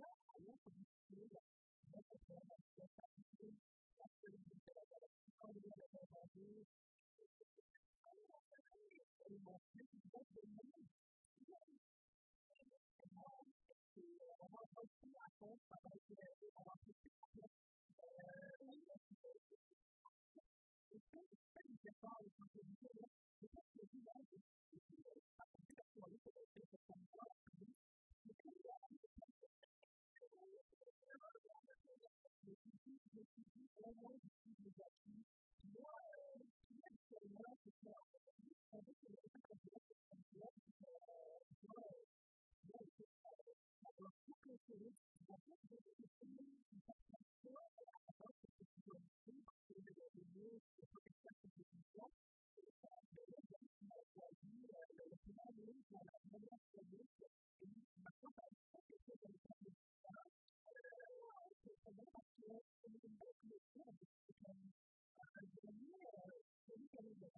rất hữu dụng như là nó có thể là cho các cái các cái những cái cái coi như là cái bài đi từ một cái gì đó từ mấy thì họ có thể chỉ là có và bây giờ thì họ có thể chỉ là cái cái gì đó coi thì mình sẽ cái cách gì đó thì thì cái cách của cái cái cái cái cái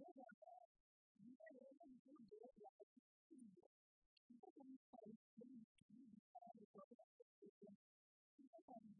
Thank you.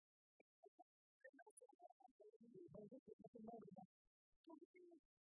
我物种的模式产地是。